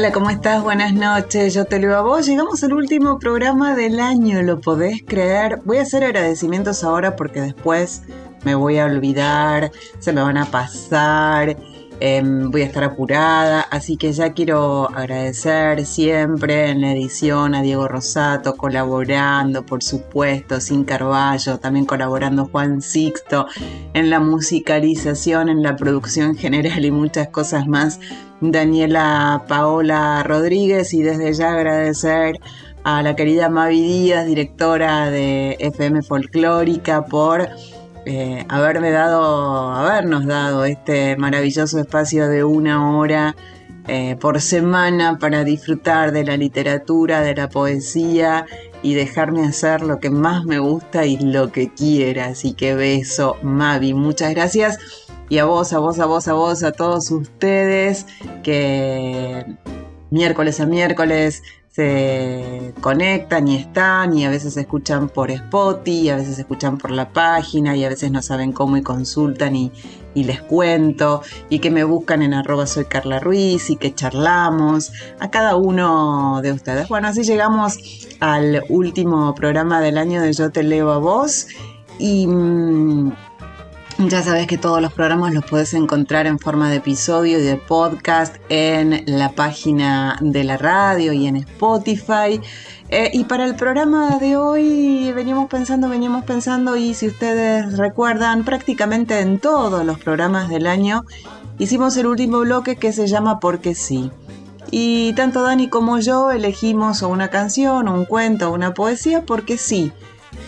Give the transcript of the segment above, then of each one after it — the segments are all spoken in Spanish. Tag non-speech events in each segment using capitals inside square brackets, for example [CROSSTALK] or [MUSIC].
Hola, ¿cómo estás? Buenas noches. Yo te leo a vos. Llegamos al último programa del año, ¿lo podés creer? Voy a hacer agradecimientos ahora porque después me voy a olvidar, se me van a pasar, em, voy a estar apurada, así que ya quiero agradecer siempre en la edición a Diego Rosato, colaborando, por supuesto, Sin Carballo, también colaborando Juan Sixto, en la musicalización, en la producción general y muchas cosas más. Daniela Paola Rodríguez y desde ya agradecer a la querida Mavi Díaz, directora de FM Folclórica, por eh, haberme dado, habernos dado este maravilloso espacio de una hora eh, por semana para disfrutar de la literatura, de la poesía y dejarme hacer lo que más me gusta y lo que quiera. Así que beso, Mavi, muchas gracias y a vos, a vos, a vos, a vos, a todos ustedes que miércoles a miércoles se conectan y están y a veces escuchan por Spotify, y a veces escuchan por la página y a veces no saben cómo y consultan y, les cuento y que me buscan en arroba soy Carla Ruiz y que charlamos a cada uno de ustedes. Bueno, así llegamos al último programa del año de Yo te leo a vos y mm, ya sabes que todos los programas los puedes encontrar en forma de episodio y de podcast en la página de la radio y en Spotify. Eh, y para el programa de hoy veníamos pensando, veníamos pensando y si ustedes recuerdan, prácticamente en todos los programas del año hicimos el último bloque que se llama Porque sí. Y tanto Dani como yo elegimos una canción, un cuento, una poesía porque sí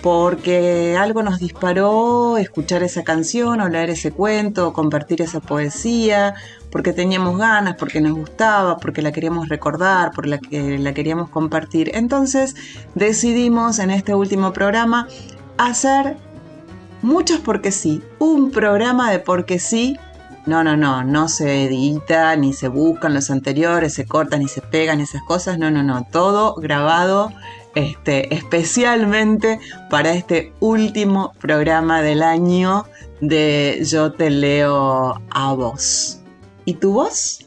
porque algo nos disparó escuchar esa canción o leer ese cuento o compartir esa poesía, porque teníamos ganas, porque nos gustaba, porque la queríamos recordar, porque la, que la queríamos compartir. Entonces decidimos en este último programa hacer muchos porque sí, un programa de porque sí. No, no, no, no se edita, ni se buscan los anteriores, se cortan ni se pegan esas cosas, no, no, no, todo grabado este, especialmente para este último programa del año de Yo te leo a vos. ¿Y tu voz?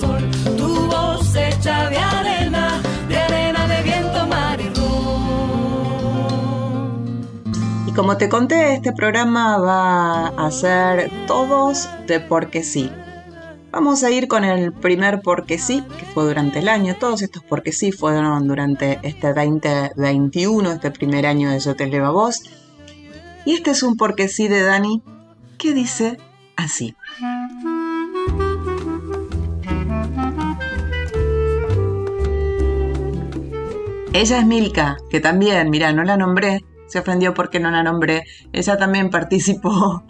Tu voz hecha de arena, de arena de viento, mar y como te conté, este programa va a ser todos de porque sí. Vamos a ir con el primer porque sí, que fue durante el año. Todos estos porque sí fueron durante este 2021, este primer año de Yo Te Leo a Vos. Y este es un porque sí de Dani que dice así. Ella es Milka, que también, mira, no la nombré, se ofendió porque no la nombré. Ella también [LAUGHS] participó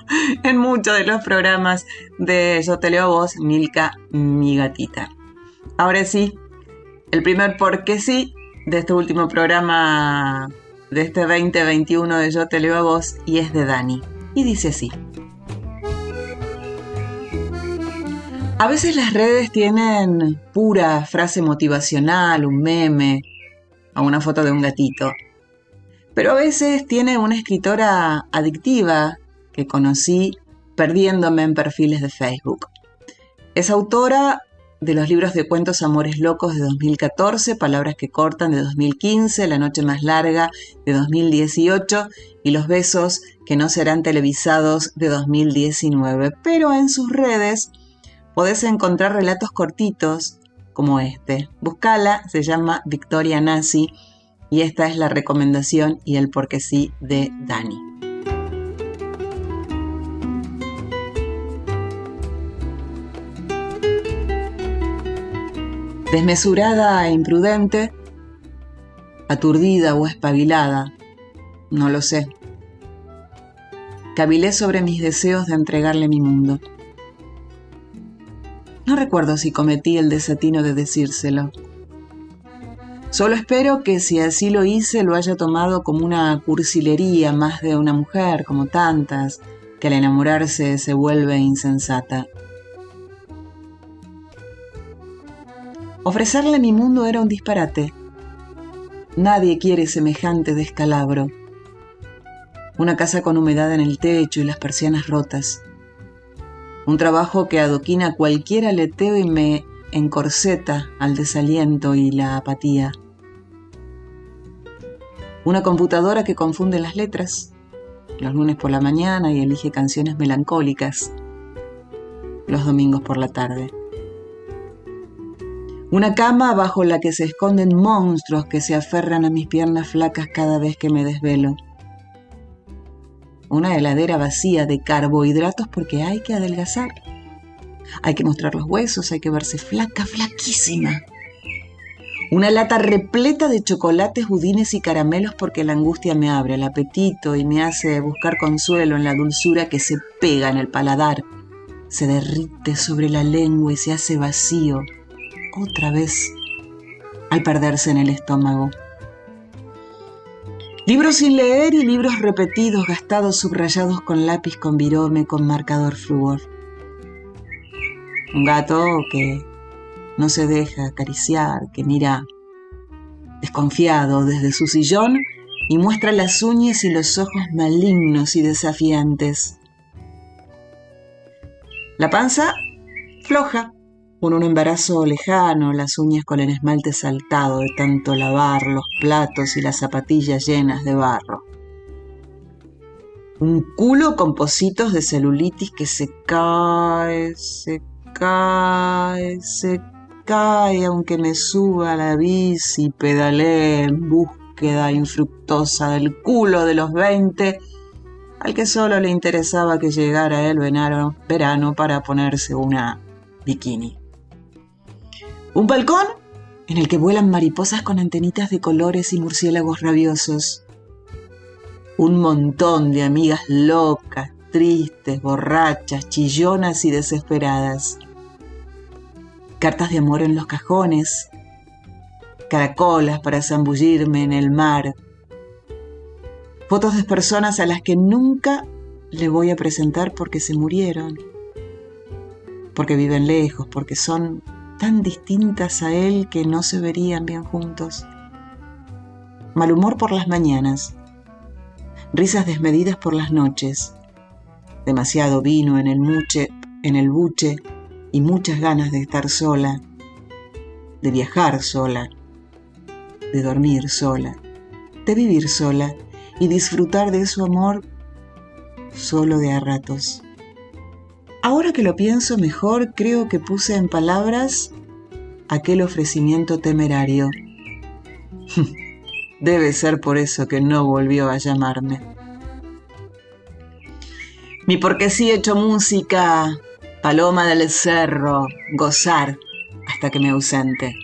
en muchos de los programas de Yo te leo a vos, Milka, mi gatita. Ahora sí, el primer porque sí de este último programa de este 2021 de Yo te leo a vos y es de Dani. Y dice así. A veces las redes tienen pura frase motivacional, un meme o una foto de un gatito. Pero a veces tiene una escritora adictiva que conocí perdiéndome en perfiles de Facebook. Es autora de los libros de cuentos Amores Locos de 2014, Palabras que Cortan de 2015, La Noche Más Larga de 2018 y Los Besos que no serán televisados de 2019. Pero en sus redes podés encontrar relatos cortitos como este. Buscala, se llama Victoria Nazi y esta es la recomendación y el porque sí de Dani. Desmesurada e imprudente, aturdida o espabilada, no lo sé. Cabilé sobre mis deseos de entregarle mi mundo. No recuerdo si cometí el desatino de decírselo. Solo espero que si así lo hice lo haya tomado como una cursilería más de una mujer, como tantas, que al enamorarse se vuelve insensata. Ofrecerle mi mundo era un disparate. Nadie quiere semejante descalabro. Una casa con humedad en el techo y las persianas rotas. Un trabajo que adoquina cualquier aleteo y me encorseta al desaliento y la apatía. Una computadora que confunde las letras los lunes por la mañana y elige canciones melancólicas los domingos por la tarde. Una cama bajo la que se esconden monstruos que se aferran a mis piernas flacas cada vez que me desvelo una heladera vacía de carbohidratos porque hay que adelgazar. Hay que mostrar los huesos, hay que verse flaca, flaquísima. Una lata repleta de chocolates, budines y caramelos porque la angustia me abre el apetito y me hace buscar consuelo en la dulzura que se pega en el paladar, se derrite sobre la lengua y se hace vacío, otra vez, al perderse en el estómago. Libros sin leer y libros repetidos, gastados, subrayados con lápiz, con virome, con marcador flúor. Un gato que no se deja acariciar, que mira desconfiado desde su sillón y muestra las uñas y los ojos malignos y desafiantes. La panza floja, con un embarazo lejano, las uñas con el esmalte saltado de tanto lavar los platos y las zapatillas llenas de barro. Un culo con positos de celulitis que se cae, se cae, se cae, aunque me suba la bici y pedalee en búsqueda infructuosa del culo de los veinte, al que solo le interesaba que llegara el verano para ponerse una bikini. Un balcón en el que vuelan mariposas con antenitas de colores y murciélagos rabiosos. Un montón de amigas locas, tristes, borrachas, chillonas y desesperadas. Cartas de amor en los cajones, caracolas para zambullirme en el mar, fotos de personas a las que nunca le voy a presentar porque se murieron, porque viven lejos, porque son tan distintas a él que no se verían bien juntos. Mal humor por las mañanas, risas desmedidas por las noches, demasiado vino en el muche, en el buche y muchas ganas de estar sola, de viajar sola, de dormir sola, de vivir sola. Y disfrutar de su amor solo de a ratos. Ahora que lo pienso mejor, creo que puse en palabras aquel ofrecimiento temerario. [LAUGHS] Debe ser por eso que no volvió a llamarme. Mi porque sí hecho música, paloma del cerro, gozar hasta que me ausente.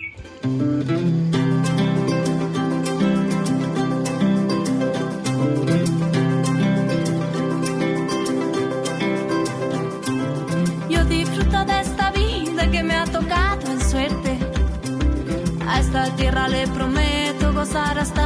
Le prometo gozar hasta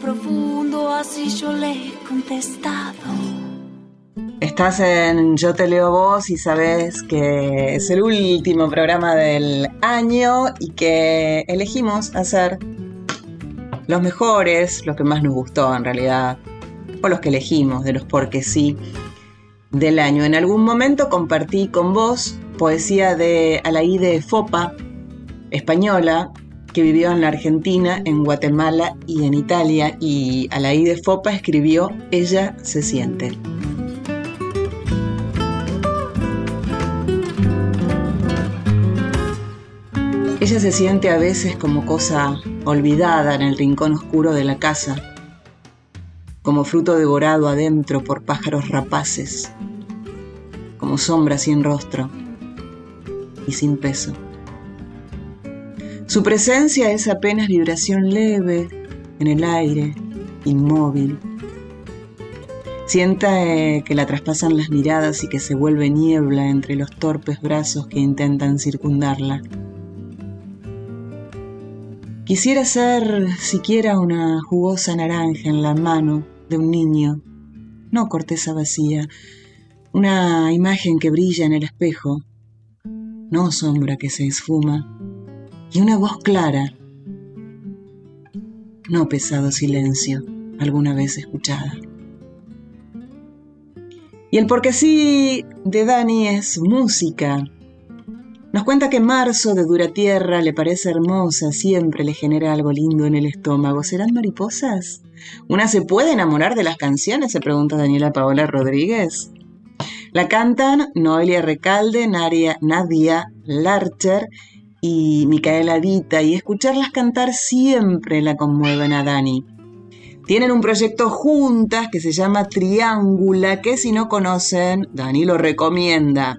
profundo, así yo le he contestado. Estás en Yo te leo vos y sabes que es el último programa del año y que elegimos hacer los mejores, los que más nos gustó en realidad, o los que elegimos de los porque sí del año. En algún momento compartí con vos poesía de Alaí de Fopa, española, que vivió en la Argentina, en Guatemala y en Italia, y a la de Fopa escribió Ella se siente. Ella se siente a veces como cosa olvidada en el rincón oscuro de la casa, como fruto devorado adentro por pájaros rapaces, como sombra sin rostro y sin peso. Su presencia es apenas vibración leve en el aire, inmóvil. Sienta eh, que la traspasan las miradas y que se vuelve niebla entre los torpes brazos que intentan circundarla. Quisiera ser siquiera una jugosa naranja en la mano de un niño, no corteza vacía, una imagen que brilla en el espejo, no sombra que se esfuma, y una voz clara, no pesado silencio, alguna vez escuchada. Y el porque sí de Dani es música. Nos cuenta que marzo de dura tierra le parece hermosa, siempre le genera algo lindo en el estómago. ¿Serán mariposas? ¿Una se puede enamorar de las canciones? Se pregunta Daniela Paola Rodríguez. La cantan Noelia Recalde, Nadia, Nadia Larcher y Micaela Dita y escucharlas cantar siempre la conmueven a Dani. Tienen un proyecto juntas que se llama Triángula, que si no conocen, Dani lo recomienda.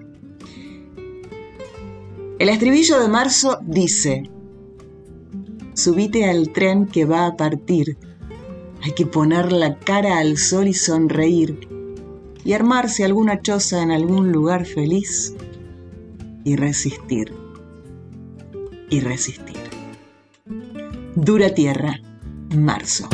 El estribillo de marzo dice, subite al tren que va a partir, hay que poner la cara al sol y sonreír, y armarse alguna choza en algún lugar feliz y resistir y resistir. Dura Tierra, marzo.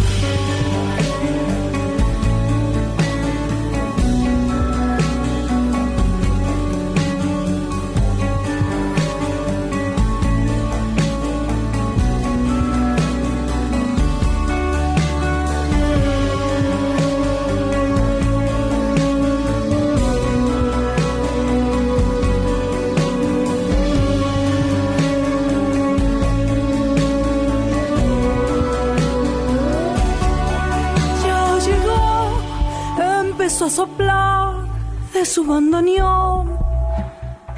su bandoneón,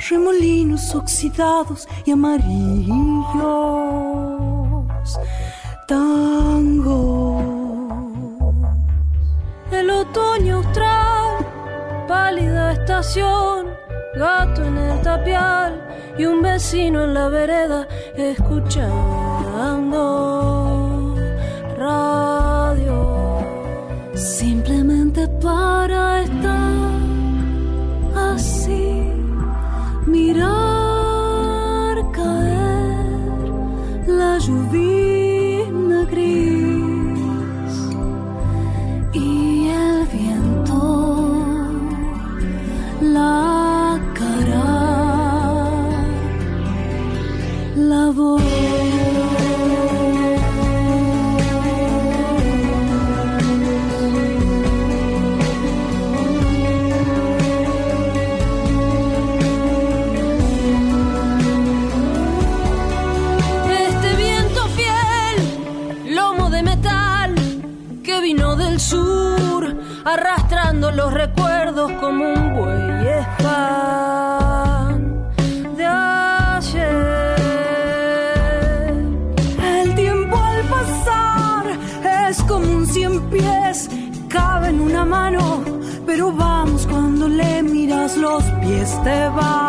remolinos oxidados y amarillos, tango. El otoño austral, pálida estación, gato en el tapial y un vecino en la vereda escuchando radio. Simplemente para estar. así, mirando. te va.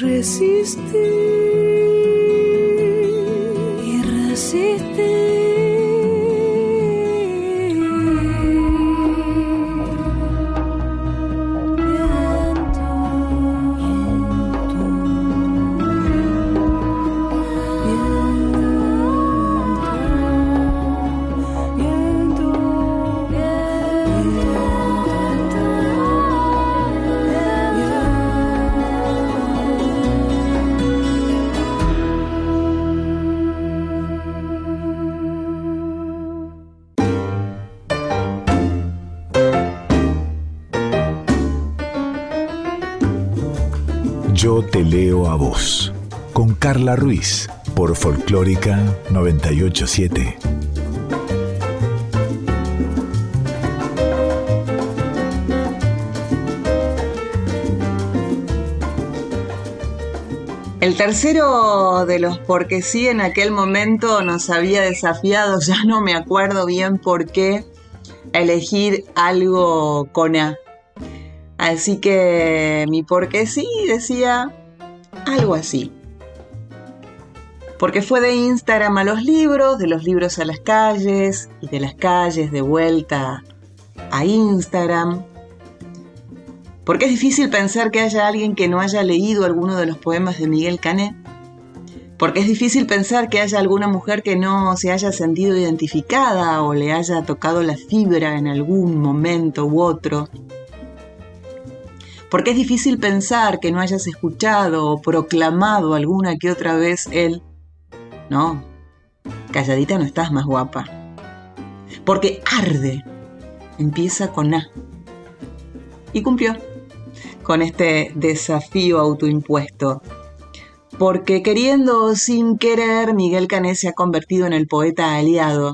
resistir y resistir. A. Con Carla Ruiz por Folclórica 987. El tercero de los porque sí en aquel momento nos había desafiado, [LAUGHS] ya no me acuerdo bien por qué, elegir algo con A. Así que mi porque sí decía algo así. Porque fue de Instagram a los libros, de los libros a las calles y de las calles de vuelta a Instagram. Porque es difícil pensar que haya alguien que no haya leído alguno de los poemas de Miguel Cané. Porque es difícil pensar que haya alguna mujer que no se haya sentido identificada o le haya tocado la fibra en algún momento u otro. Porque es difícil pensar que no hayas escuchado o proclamado alguna que otra vez el no, calladita no estás más guapa. Porque arde. Empieza con A. Y cumplió con este desafío autoimpuesto. Porque queriendo o sin querer, Miguel Cané se ha convertido en el poeta aliado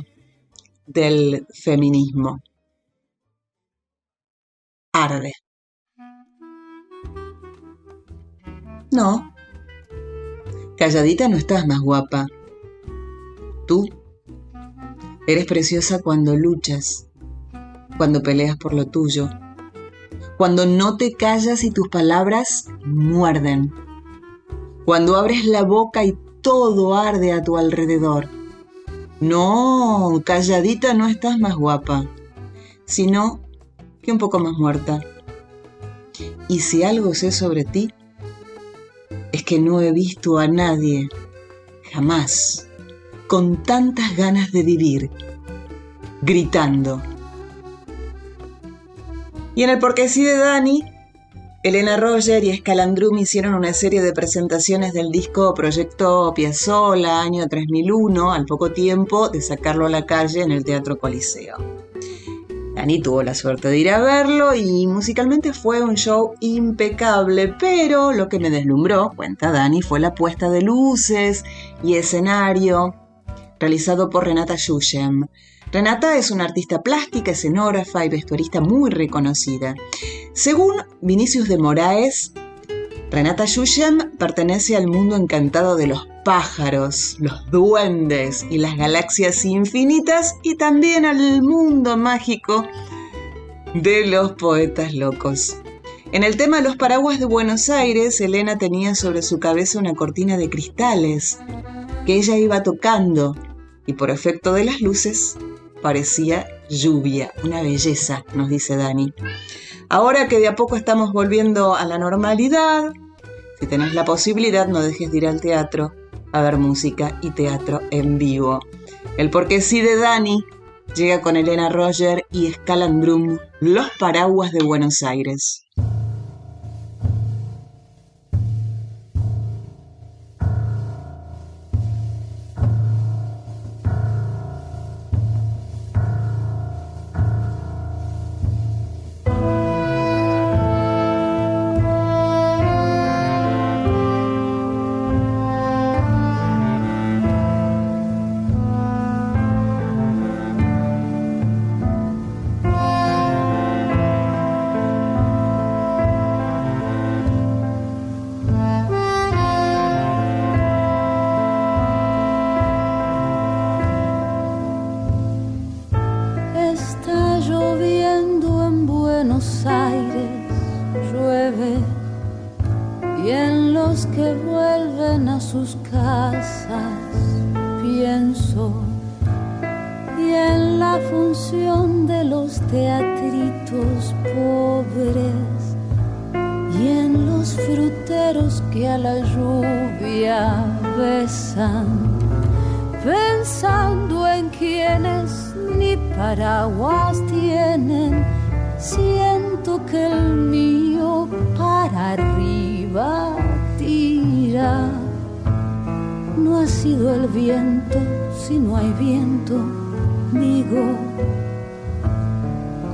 del feminismo. Arde. No. Calladita no estás más guapa. Tú eres preciosa cuando luchas, cuando peleas por lo tuyo, cuando no te callas y tus palabras muerden, cuando abres la boca y todo arde a tu alrededor. No, calladita no estás más guapa, sino que un poco más muerta. Y si algo sé sobre ti, es que no he visto a nadie, jamás, con tantas ganas de vivir, gritando. Y en el Porque sí de Dani, Elena Roger y Escalandrum hicieron una serie de presentaciones del disco Proyecto Piazzolla, año 3001, al poco tiempo de sacarlo a la calle en el Teatro Coliseo. Dani tuvo la suerte de ir a verlo y musicalmente fue un show impecable, pero lo que me deslumbró, cuenta Dani, fue la puesta de luces y escenario realizado por Renata Yushem. Renata es una artista plástica, escenógrafa y vestuarista muy reconocida. Según Vinicius de Moraes, Renata Yushem pertenece al mundo encantado de los pájaros, los duendes y las galaxias infinitas y también al mundo mágico de los poetas locos. En el tema de los paraguas de Buenos Aires, Elena tenía sobre su cabeza una cortina de cristales que ella iba tocando y por efecto de las luces parecía lluvia, una belleza, nos dice Dani. Ahora que de a poco estamos volviendo a la normalidad, si tenés la posibilidad no dejes de ir al teatro a ver música y teatro en vivo. El porque sí de Dani llega con Elena Roger y Scalandrum, Los Paraguas de Buenos Aires.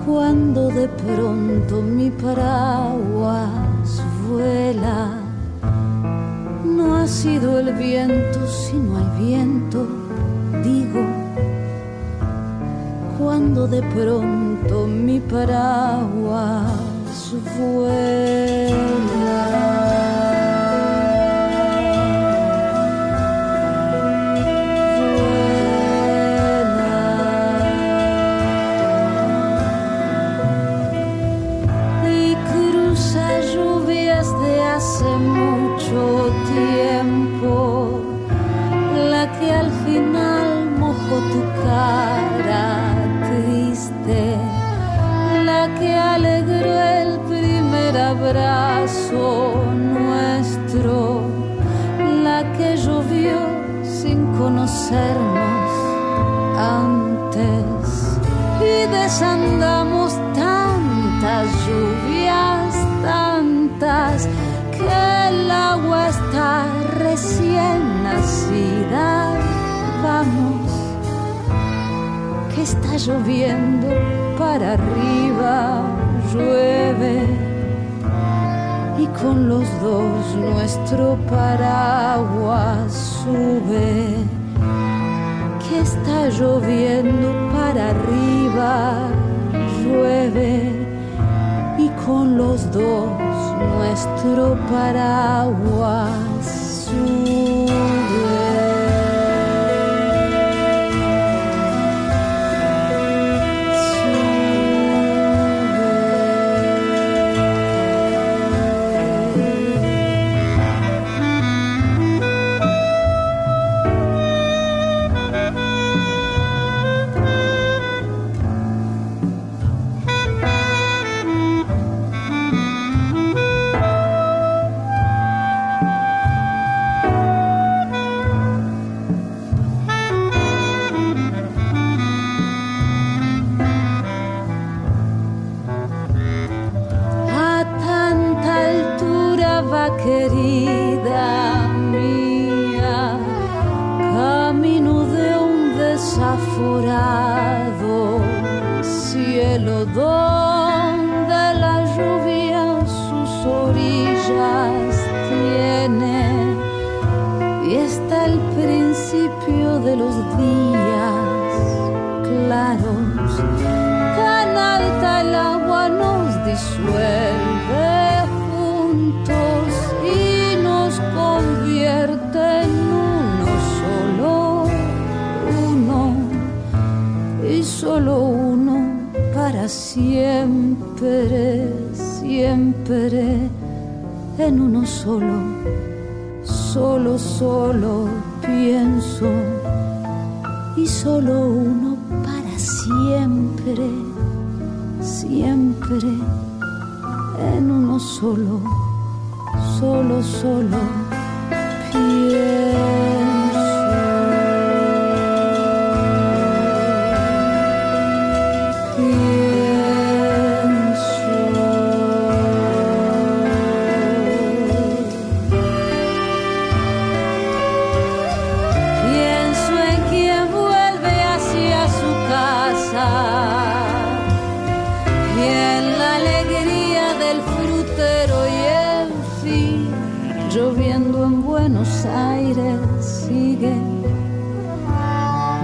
Cuando de pronto mi paraguas vuela no ha sido el viento si no hay viento, digo, cuando de pronto mi paraguas vuela. Lloviendo para arriba, llueve. Y con los dos nuestro paraguas sube, que está lloviendo para arriba, llueve. Y con los dos nuestro paraguas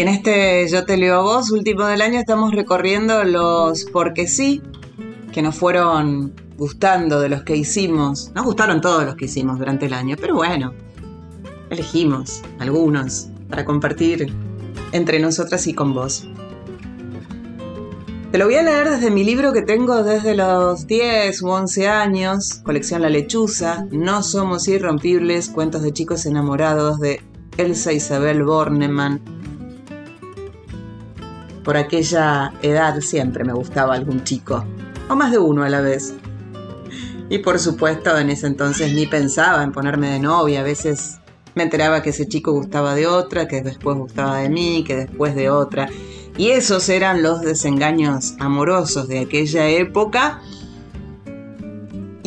este Yo te leo a vos, último del año, estamos recorriendo los porque sí que nos fueron gustando de los que hicimos. Nos gustaron todos los que hicimos durante el año, pero bueno, elegimos algunos para compartir entre nosotras y con vos. Te lo voy a leer desde mi libro que tengo desde los 10 u 11 años, colección La Lechuza, No Somos Irrompibles, cuentos de chicos enamorados de Elsa Isabel Bornemann. Por aquella edad siempre me gustaba algún chico, o más de uno a la vez. Y por supuesto en ese entonces ni pensaba en ponerme de novia, a veces me enteraba que ese chico gustaba de otra, que después gustaba de mí, que después de otra. Y esos eran los desengaños amorosos de aquella época.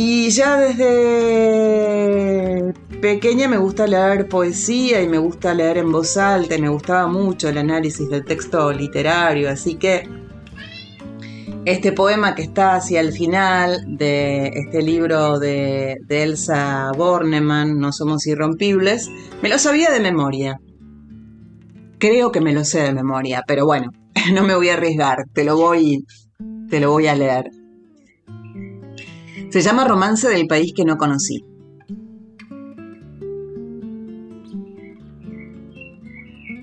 Y ya desde pequeña me gusta leer poesía y me gusta leer en voz alta y me gustaba mucho el análisis del texto literario, así que este poema que está hacia el final de este libro de, Elsa Bornemann, No somos irrompibles, me lo sabía de memoria. Creo que me lo sé de memoria, pero bueno, [LAUGHS] no me voy a arriesgar, te lo voy, te lo voy a leer. Se llama Romance del país que no conocí.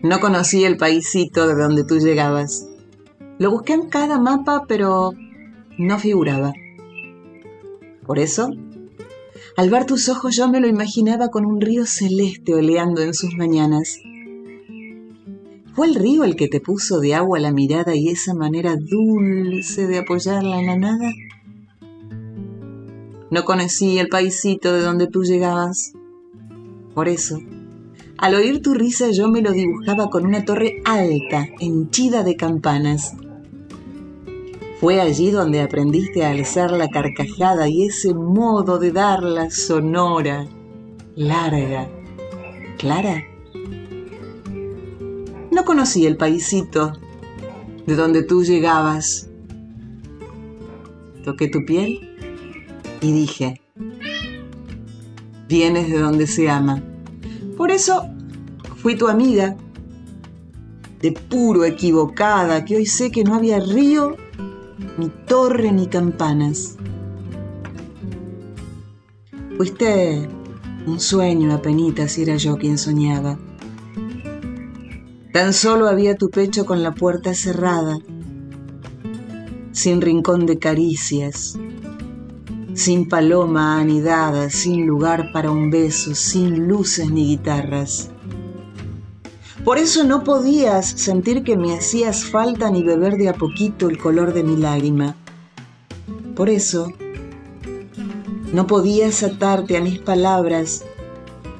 No conocí el paísito de donde tú llegabas. Lo busqué en cada mapa, pero no figuraba. Por eso, al ver tus ojos yo me lo imaginaba con un río celeste oleando en sus mañanas. ¿Fue el río el que te puso de agua la mirada y esa manera dulce de apoyarla en la nada? No conocí el paisito de donde tú llegabas. Por eso, al oír tu risa yo me lo dibujaba con una torre alta, henchida de campanas. Fue allí donde aprendiste a alzar la carcajada y ese modo de darla sonora, larga, clara. No conocí el paisito de donde tú llegabas. Toqué tu piel y dije, vienes de donde se ama. Por eso fui tu amiga, de puro equivocada, que hoy sé que no había río ni torre ni campanas. Fuiste un sueño apenas si era yo quien soñaba. Tan solo había tu pecho con la puerta cerrada, sin rincón de caricias, sin paloma anidada, sin lugar para un beso, sin luces ni guitarras. Por eso no podías sentir que me hacías falta ni beber de a poquito el color de mi lágrima. Por eso no podías atarte a mis palabras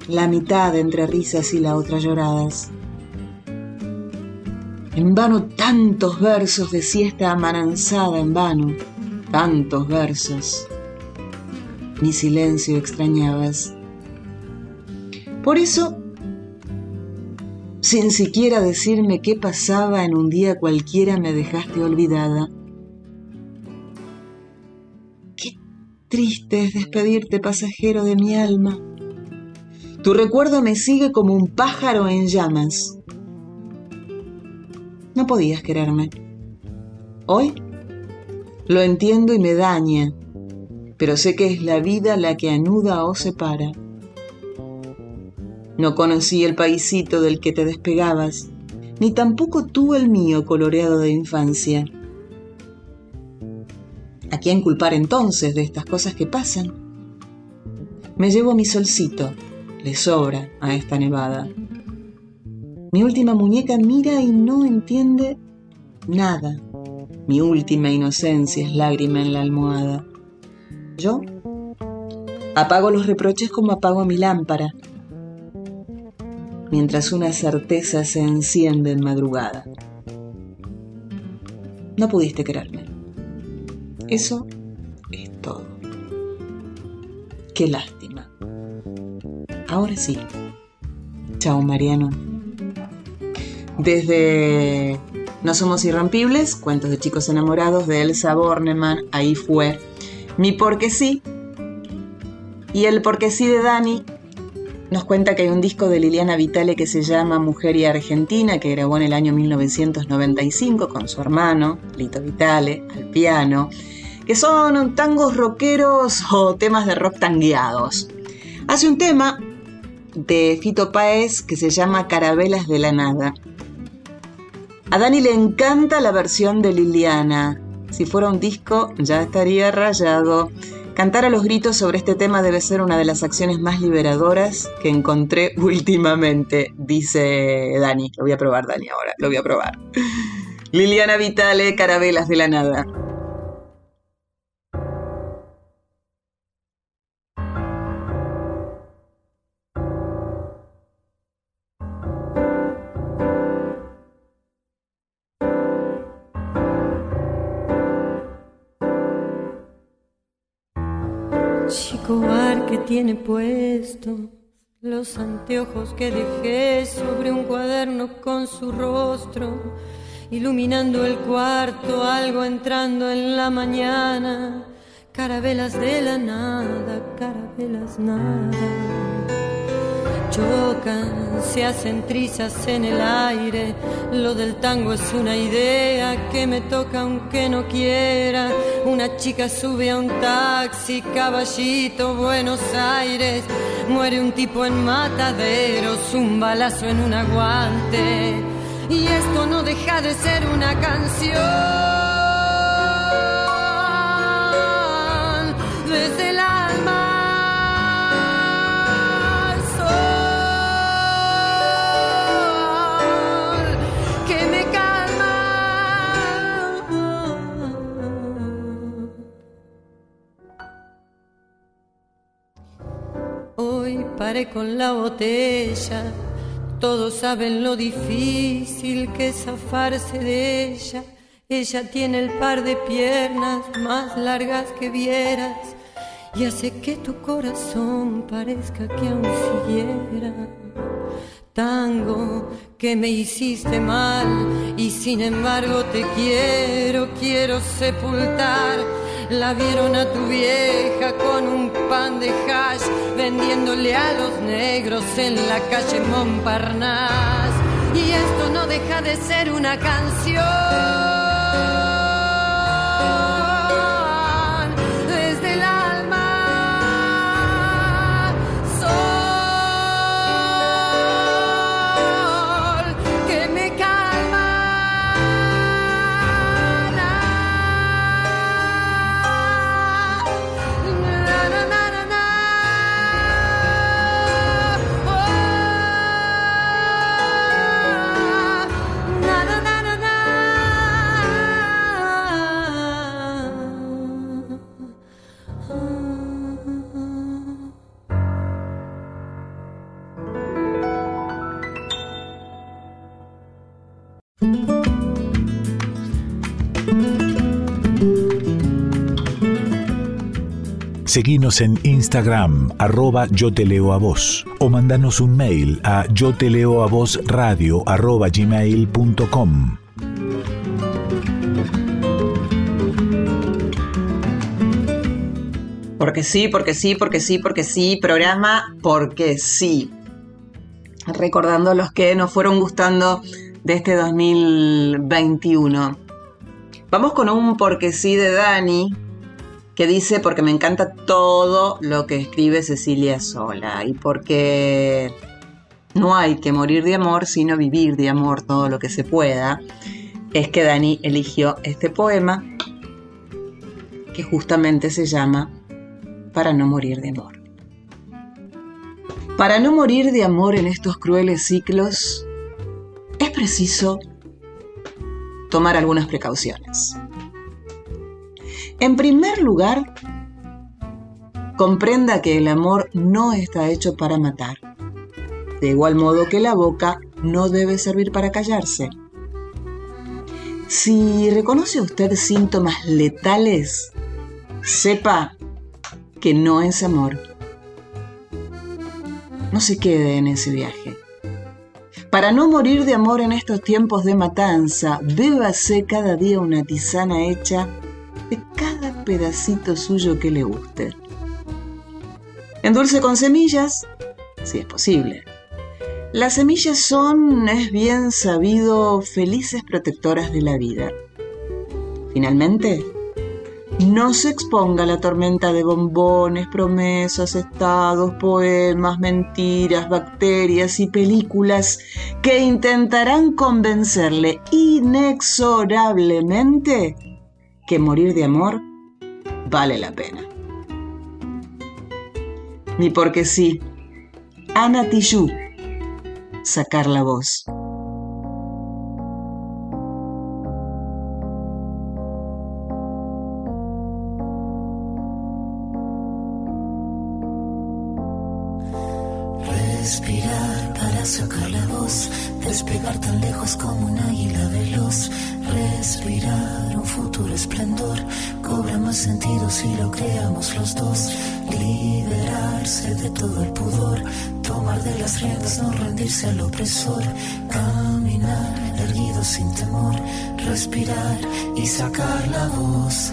la mitad entre risas y la otra lloradas. En vano tantos versos de siesta amananzada, en vano tantos versos. Mi silencio extrañabas. Por eso sin siquiera decirme qué pasaba en un día cualquiera me dejaste olvidada. Qué triste es despedirte, pasajero de mi alma. Tu recuerdo me sigue como un pájaro en llamas. No podías quererme. Hoy lo entiendo y me daña, pero sé que es la vida la que anuda o separa. No conocí el paisito del que te despegabas, ni tampoco tú el mío coloreado de infancia. ¿A quién culpar entonces de estas cosas que pasan? Me llevo mi solcito, le sobra a esta nevada. Mi última muñeca mira y no entiende nada. Mi última inocencia es lágrima en la almohada. Yo apago los reproches como apago mi lámpara mientras una certeza se enciende en madrugada. No pudiste quererme. Eso es todo. Qué lástima. Ahora sí. Chao, Mariano. Desde No Somos Irrompibles, cuentos de chicos enamorados de Elsa Bornemann, ahí fue mi porque sí. Y el porque sí de Dani nos cuenta que hay un disco de Liliana Vitale que se llama Mujer y Argentina, que grabó en el año 1995 con su hermano, Lito Vitale, al piano, que son tangos rockeros o temas de rock tangueados. Hace un tema de Fito Páez que se llama Carabelas de la Nada. A Dani le encanta la versión de Liliana Si fuera un disco, ya estaría rayado. Cantar a los gritos sobre este tema debe ser una de las acciones más liberadoras que encontré [LAUGHS] últimamente, dice Dani. Lo voy a probar, Dani, ahora. Lo voy a probar. Liliana Vitale, Carabelas de la Nada. Tiene puesto los anteojos que dejé sobre un cuaderno con su rostro, iluminando el cuarto, algo entrando en la mañana, carabelas de la nada, carabelas nada chocan, se hacen trizas en el aire. Lo del tango es una idea que me toca aunque no quiera. Una chica sube a un taxi, caballito, Buenos Aires. Muere un tipo en mataderos, un balazo en un aguante. Y esto no deja de ser una canción. Paré con la botella. Todos saben lo difícil que es zafarse de ella. Ella tiene el par de piernas más largas que vieras y hace que tu corazón parezca que aún siguiera. Tango que me hiciste mal y sin embargo te quiero, quiero sepultar la vieron a tu vieja con un pan de hash vendiéndole a los negros en la calle Montparnasse. Y esto no deja de ser una canción. Seguinos en Instagram, arroba yo te leo a vos, o mandanos un mail a yo te leo a vos radio arroba gmail.com. Porque sí, porque sí, porque sí, porque sí, programa porque sí. Recordando los que nos fueron gustando de este 2021. Vamos con un porque sí de Dani, que dice porque me encanta todo lo que escribe Cecilia Sola y porque no hay que morir de amor, sino vivir de amor todo lo que se pueda, es que Dani eligió este poema que justamente se llama Para no morir de amor. Para no morir de amor en estos crueles ciclos, es preciso tomar algunas precauciones. En primer lugar, comprenda que el amor no está hecho para matar, de igual modo que la boca no debe servir para callarse. Si reconoce usted síntomas letales, sepa que no es amor. No se quede en ese viaje. Para no morir de amor en estos tiempos de matanza, bébase cada día una tisana hecha de cada pedacito suyo que le guste. Endulce con semillas, si es posible. Las semillas son, es bien sabido, felices protectoras de la vida. Finalmente, no se exponga a la tormenta de bombones, promesas, estados, poemas, mentiras, bacterias y películas que intentarán convencerle inexorablemente que morir de amor vale la pena. Ni porque sí. Ana Tijoux. Sacar la voz. Rendirse al opresor. Caminar erguido sin temor, respirar y sacar la voz.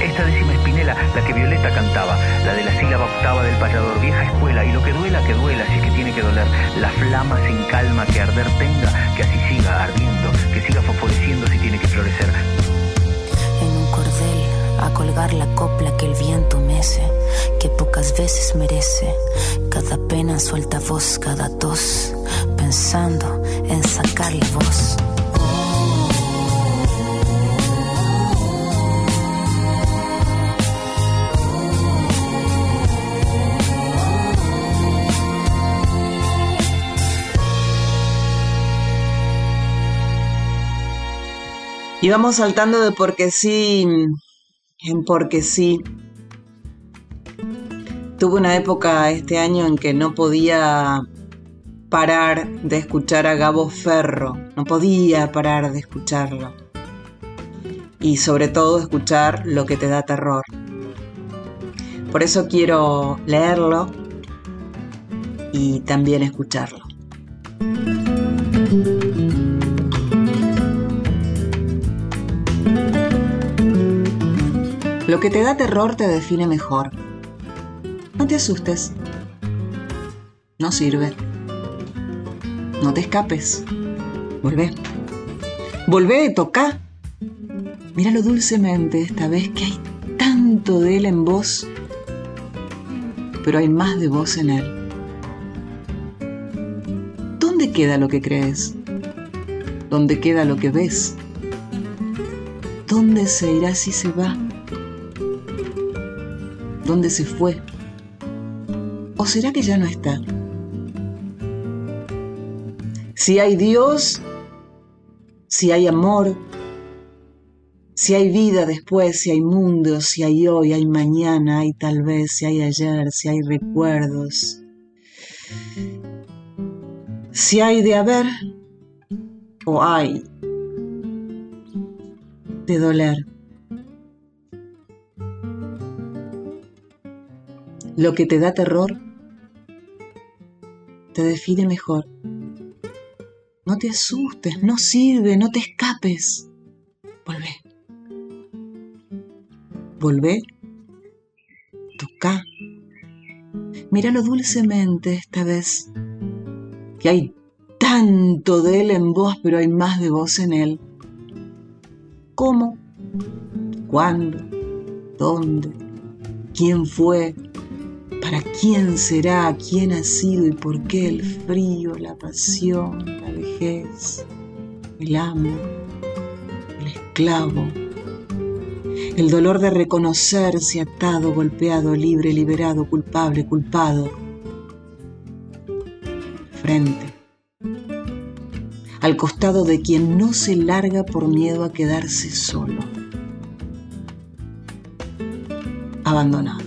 Esta décima espinela, la que Violeta cantaba. La de la sílaba octava del payador, vieja escuela. Y lo que duela, que duela, si es que tiene que doler. La flama sin calma que arder tenga, que así siga ardiendo, que siga fosforeciendo si tiene que florecer. en un cordel a colgar la copla que el viento mece, que pocas veces merece. Cada pena suelta voz, cada tos, pensando en sacar la voz. Y vamos saltando de porque sí en porque sí. Tuve una época este año en que no podía parar de escuchar a Gabo Ferro, no podía parar de escucharlo. Y sobre todo escuchar lo que te da terror. Por eso quiero leerlo y también escucharlo. Lo que te da terror te define mejor. No te asustes. No sirve. No te escapes. Volvé. Volvé, toca. Míralo dulcemente esta vez que hay tanto de él en vos, pero hay más de vos en él. ¿Dónde queda lo que crees? ¿Dónde queda lo que ves? ¿Dónde se irá si se va? ¿Dónde se fue? ¿O será que ya no está? Si hay Dios, si hay amor, si hay vida después, si hay mundo, si hay hoy, hay mañana, hay tal vez, si hay ayer, si hay recuerdos. Si hay de haber o hay de doler. Lo que te da terror te define mejor. No te asustes, no sirve, no te escapes. Volvé. Volvé. Toca. Míralo dulcemente esta vez. Que hay tanto de él en vos, pero hay más de vos en él. ¿Cómo? ¿Cuándo? ¿Dónde? ¿Quién fue? ¿Para quién será? ¿Quién ha sido y por qué el frío, la pasión, la vejez, el amo, el esclavo? El dolor de reconocerse atado, golpeado, libre, liberado, culpable, culpado. Frente. Al costado de quien no se larga por miedo a quedarse solo. Abandonado.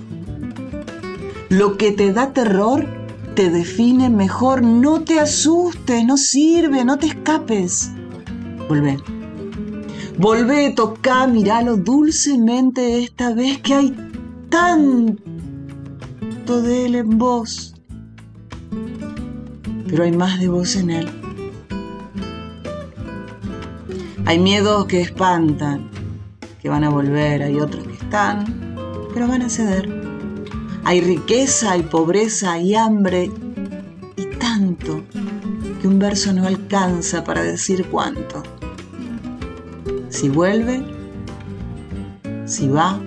Lo que te da terror te define mejor. No te asustes, no sirve, no te escapes. Volvé. Volvé, toca, miralo dulcemente esta vez que hay tanto de él en vos. Pero hay más de vos en él. Hay miedos que espantan, que van a volver, hay otros que están, pero van a ceder. Hay riqueza, hay pobreza, hay hambre y tanto que un verso no alcanza para decir cuánto. Si vuelve, si va,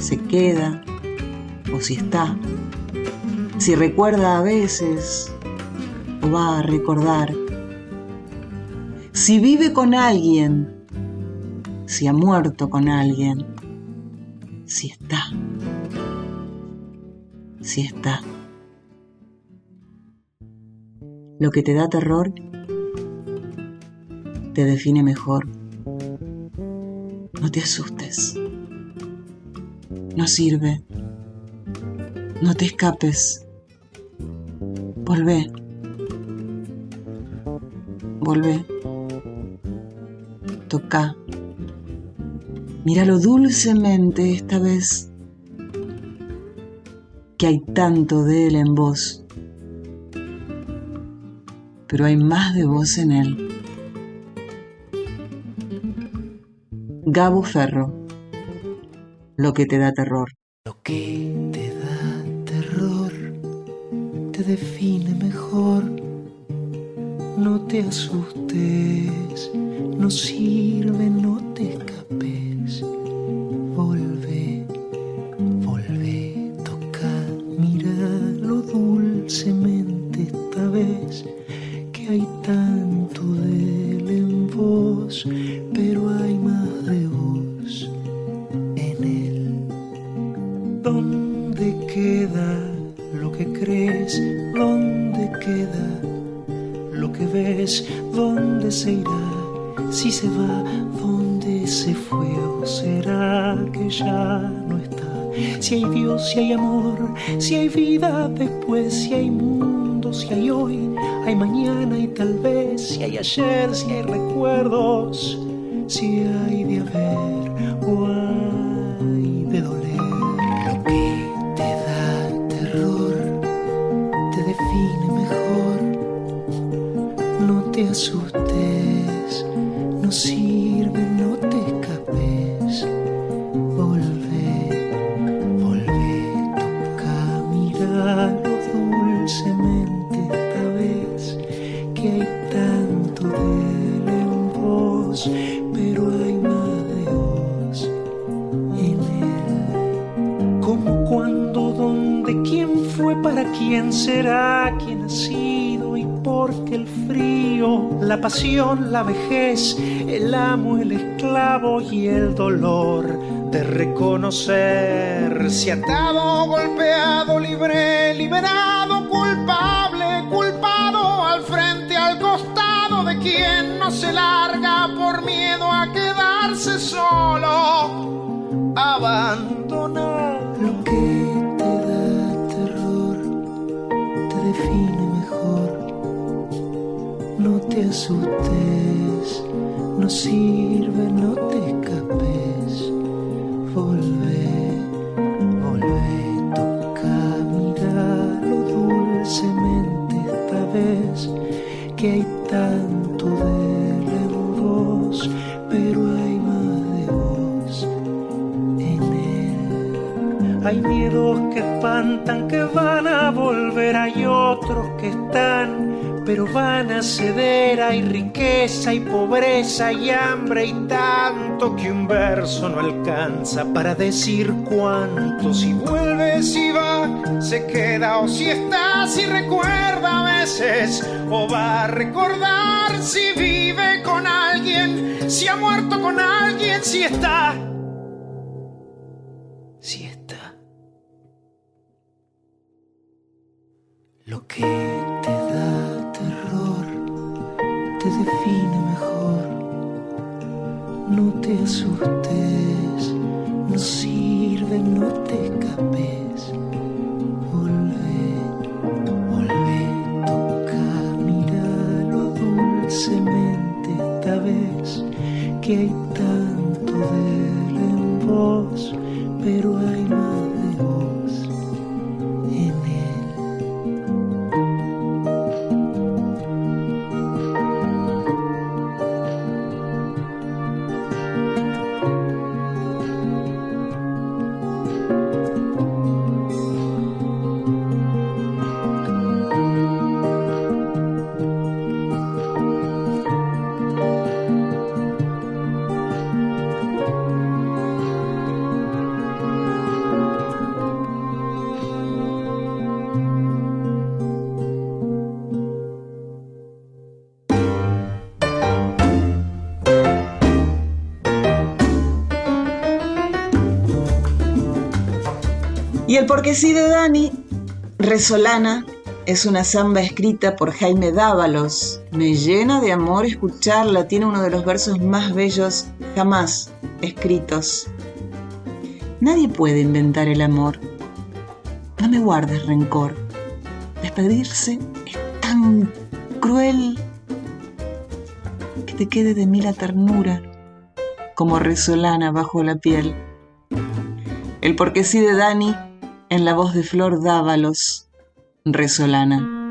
se queda o si está, si recuerda a veces o va a recordar, si vive con alguien, si ha muerto con alguien, si está, si está. Lo que te da terror te define mejor. No te asustes. No sirve. No te escapes. Volvé. Volvé. Toca. Míralo dulcemente esta vez. Hay tanto de él en vos. Pero hay más de vos en él. Gabo Ferro. Lo que te da terror. Lo que te da terror te define mejor. No te asustes, no sirve, no te dulcemente esta vez que hay tanto de él en vos, pero hay más de vos en él. ¿Dónde queda lo que crees? ¿Dónde queda lo que ves? ¿Dónde se irá? Si se va, ¿dónde se fue? ¿O será que ya? Si hay Dios, si hay amor, si hay vida después, si hay mundo, si hay hoy, hay mañana y tal vez, si hay ayer, si hay recuerdos, si hay de haber o hay de doler. Lo que te da terror te define mejor. No te asustes, quién será, quién ha sido y por qué el frío, la pasión, la vejez, el amo, el esclavo y el dolor de reconocer si atado, golpeado, libre, liberado, culpable, culpado, al frente, al costado de quien no se larga por miedo a quedarse solo, abandonado. Te asustes, no sirve, no te escapes. Vez que hay tanto de vos, pero hay más de vos en él. Hay miedos que espantan, que van a volver, hay otros que están, pero van a ceder. Hay riqueza y pobreza y hambre y tanto que un verso no alcanza para decir cuánto. Si vuelve, si va, se queda o si está, si recuerda a veces o va a recordar si vive con alguien, si ha muerto con alguien, si está. Si está. Lo que el porque sí de Dani, Resolana, es una samba escrita por Jaime Dávalos. Me llena de amor escucharla, tiene uno de los versos más bellos jamás escritos. Nadie puede inventar el amor. No me guardes rencor. Despedirse es tan cruel que te quede de mí la ternura como resolana bajo la piel. El porque sí de Dani en la voz de Flor Dávalos, resolana.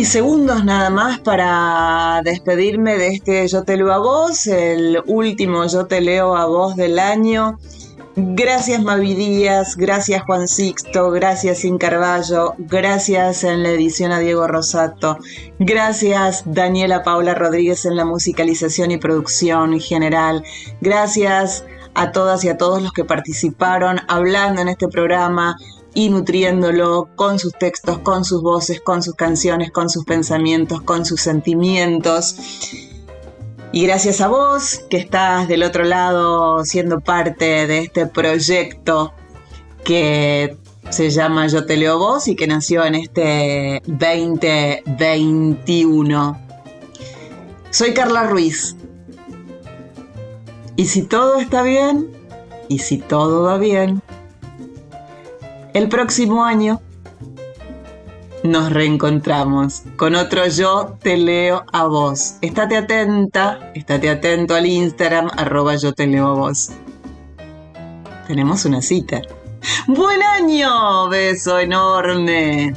Ay, segundos nada más para despedirme de este Yo te leo a vos, el último Yo te leo a vos del año. Gracias Mavi Díaz, gracias Juan Sixto, gracias Sin Carballo, gracias en la edición a Diego Rosato, gracias Daniela Paula Rodríguez en la musicalización y producción general, gracias a todas y a todos los que participaron hablando en este programa, y nutriéndolo con sus textos, con sus voces, con sus canciones, con sus pensamientos, con sus sentimientos. Y gracias a vos que estás del otro lado siendo parte de este proyecto que se llama Yo te leo vos y que nació en este 2021. Soy Carla Ruiz. Y si todo está bien, y si todo va bien, el próximo año nos reencontramos con otro Yo Te Leo a Vos. Estate atenta, estate atento al Instagram, arroba Yo Te Leo a Vos. Tenemos una cita. ¡Buen año! Beso enorme.